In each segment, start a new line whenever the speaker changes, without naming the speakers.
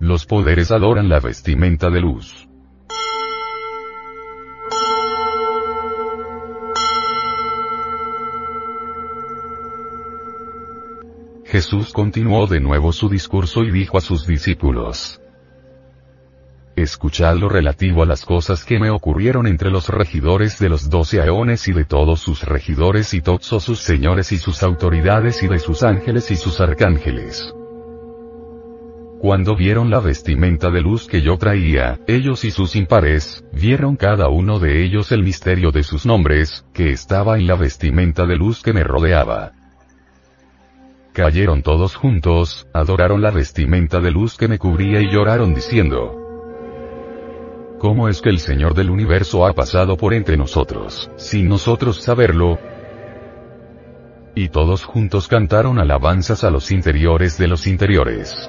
Los poderes adoran la vestimenta de luz. Jesús continuó de nuevo su discurso y dijo a sus discípulos, Escuchad lo relativo a las cosas que me ocurrieron entre los regidores de los doce aeones y de todos sus regidores y todos sus señores y sus autoridades y de sus ángeles y sus arcángeles. Cuando vieron la vestimenta de luz que yo traía, ellos y sus impares, vieron cada uno de ellos el misterio de sus nombres, que estaba en la vestimenta de luz que me rodeaba. Cayeron todos juntos, adoraron la vestimenta de luz que me cubría y lloraron diciendo, ¿Cómo es que el Señor del universo ha pasado por entre nosotros, sin nosotros saberlo? Y todos juntos cantaron alabanzas a los interiores de los interiores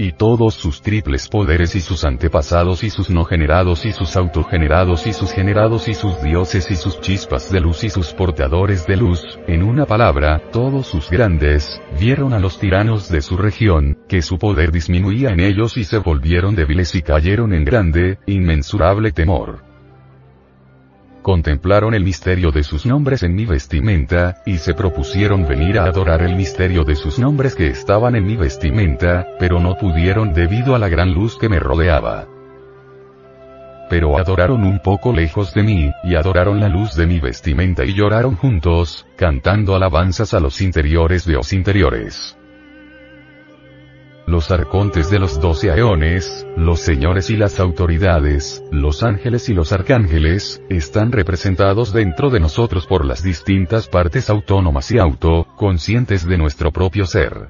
y todos sus triples poderes y sus antepasados y sus no generados y sus autogenerados y sus generados y sus dioses y sus chispas de luz y sus portadores de luz, en una palabra, todos sus grandes, vieron a los tiranos de su región, que su poder disminuía en ellos y se volvieron débiles y cayeron en grande, inmensurable temor contemplaron el misterio de sus nombres en mi vestimenta, y se propusieron venir a adorar el misterio de sus nombres que estaban en mi vestimenta, pero no pudieron debido a la gran luz que me rodeaba. Pero adoraron un poco lejos de mí, y adoraron la luz de mi vestimenta y lloraron juntos, cantando alabanzas a los interiores de los interiores los arcontes de los doce aeones, los señores y las autoridades, los ángeles y los arcángeles, están representados dentro de nosotros por las distintas partes autónomas y auto, conscientes de nuestro propio ser.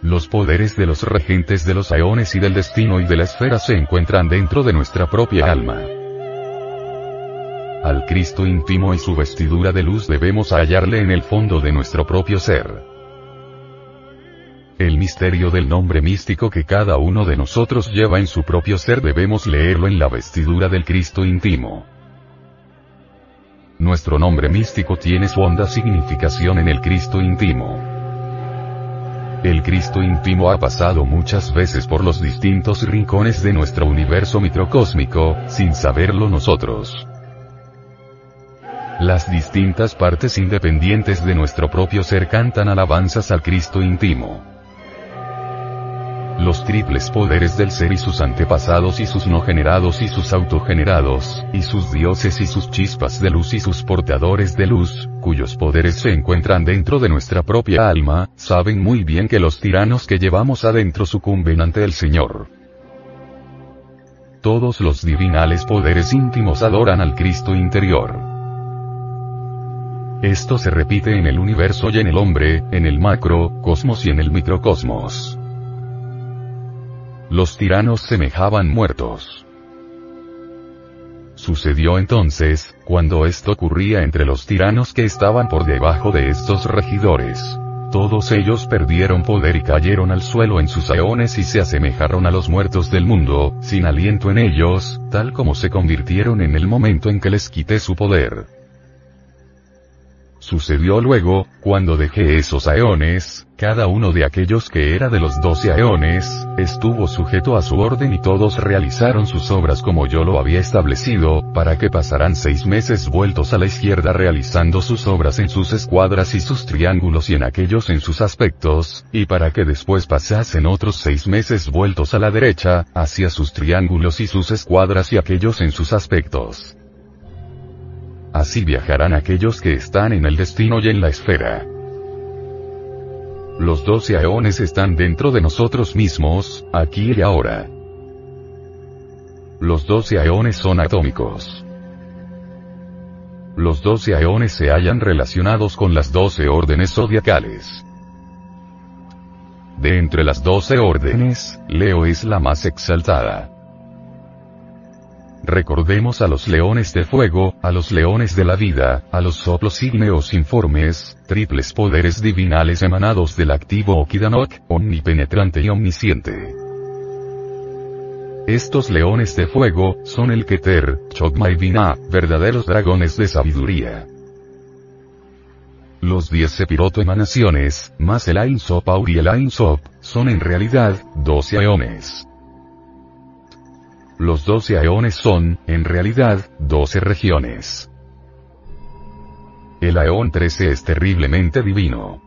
Los poderes de los regentes de los aeones y del destino y de la esfera se encuentran dentro de nuestra propia alma. Al Cristo íntimo y su vestidura de luz debemos hallarle en el fondo de nuestro propio ser. El misterio del nombre místico que cada uno de nosotros lleva en su propio ser debemos leerlo en la vestidura del Cristo íntimo. Nuestro nombre místico tiene su honda significación en el Cristo íntimo. El Cristo íntimo ha pasado muchas veces por los distintos rincones de nuestro universo microcósmico, sin saberlo nosotros. Las distintas partes independientes de nuestro propio ser cantan alabanzas al Cristo íntimo los triples poderes del ser y sus antepasados y sus no generados y sus autogenerados, y sus dioses y sus chispas de luz y sus portadores de luz, cuyos poderes se encuentran dentro de nuestra propia alma, saben muy bien que los tiranos que llevamos adentro sucumben ante el Señor. Todos los divinales poderes íntimos adoran al Cristo interior. Esto se repite en el universo y en el hombre, en el macro, cosmos y en el microcosmos. Los tiranos semejaban muertos. Sucedió entonces, cuando esto ocurría entre los tiranos que estaban por debajo de estos regidores. Todos ellos perdieron poder y cayeron al suelo en sus aeones y se asemejaron a los muertos del mundo, sin aliento en ellos, tal como se convirtieron en el momento en que les quité su poder. Sucedió luego, cuando dejé esos aeones, cada uno de aquellos que era de los doce aeones, estuvo sujeto a su orden y todos realizaron sus obras como yo lo había establecido, para que pasaran seis meses vueltos a la izquierda realizando sus obras en sus escuadras y sus triángulos y en aquellos en sus aspectos, y para que después pasasen otros seis meses vueltos a la derecha, hacia sus triángulos y sus escuadras y aquellos en sus aspectos. Así viajarán aquellos que están en el destino y en la esfera. Los doce aeones están dentro de nosotros mismos, aquí y ahora. Los doce aeones son atómicos. Los doce aeones se hallan relacionados con las doce órdenes zodiacales. De entre las doce órdenes, Leo es la más exaltada. Recordemos a los leones de fuego, a los leones de la vida, a los soplos ígneos informes, triples poderes divinales emanados del activo Okidanok, omnipenetrante y omnisciente. Estos leones de fuego, son el Keter, Chokma y Vina, verdaderos dragones de sabiduría. Los diez sepiroto emanaciones, más el Ain Sop y el Ain Sop, son en realidad, doce eones. Los doce aeones son, en realidad, doce regiones. El aeón 13 es terriblemente divino.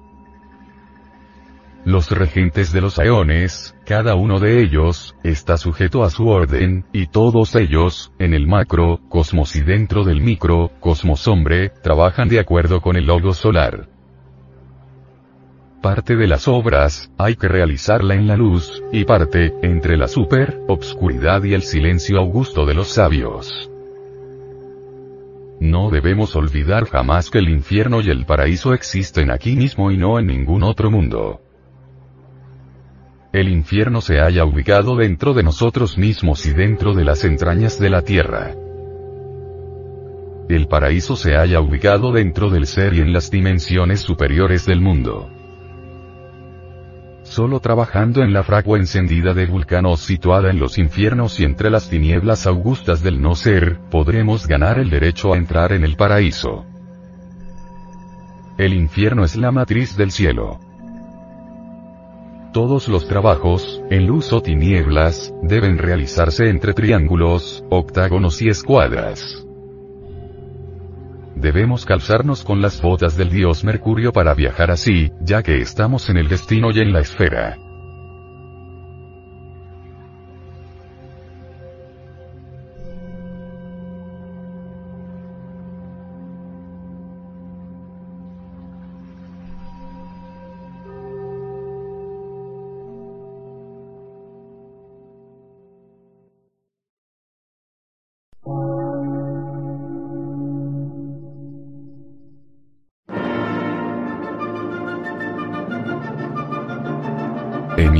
Los regentes de los aeones, cada uno de ellos, está sujeto a su orden, y todos ellos, en el macro, cosmos y dentro del micro, cosmos hombre, trabajan de acuerdo con el logo solar. Parte de las obras, hay que realizarla en la luz, y parte, entre la super, obscuridad y el silencio augusto de los sabios. No debemos olvidar jamás que el infierno y el paraíso existen aquí mismo y no en ningún otro mundo. El infierno se haya ubicado dentro de nosotros mismos y dentro de las entrañas de la tierra. El paraíso se haya ubicado dentro del ser y en las dimensiones superiores del mundo. Solo trabajando en la fragua encendida de vulcanos situada en los infiernos y entre las tinieblas augustas del no ser, podremos ganar el derecho a entrar en el paraíso. El infierno es la matriz del cielo. Todos los trabajos, en luz o tinieblas, deben realizarse entre triángulos, octágonos y escuadras. Debemos calzarnos con las botas del dios Mercurio para viajar así, ya que estamos en el destino y en la esfera.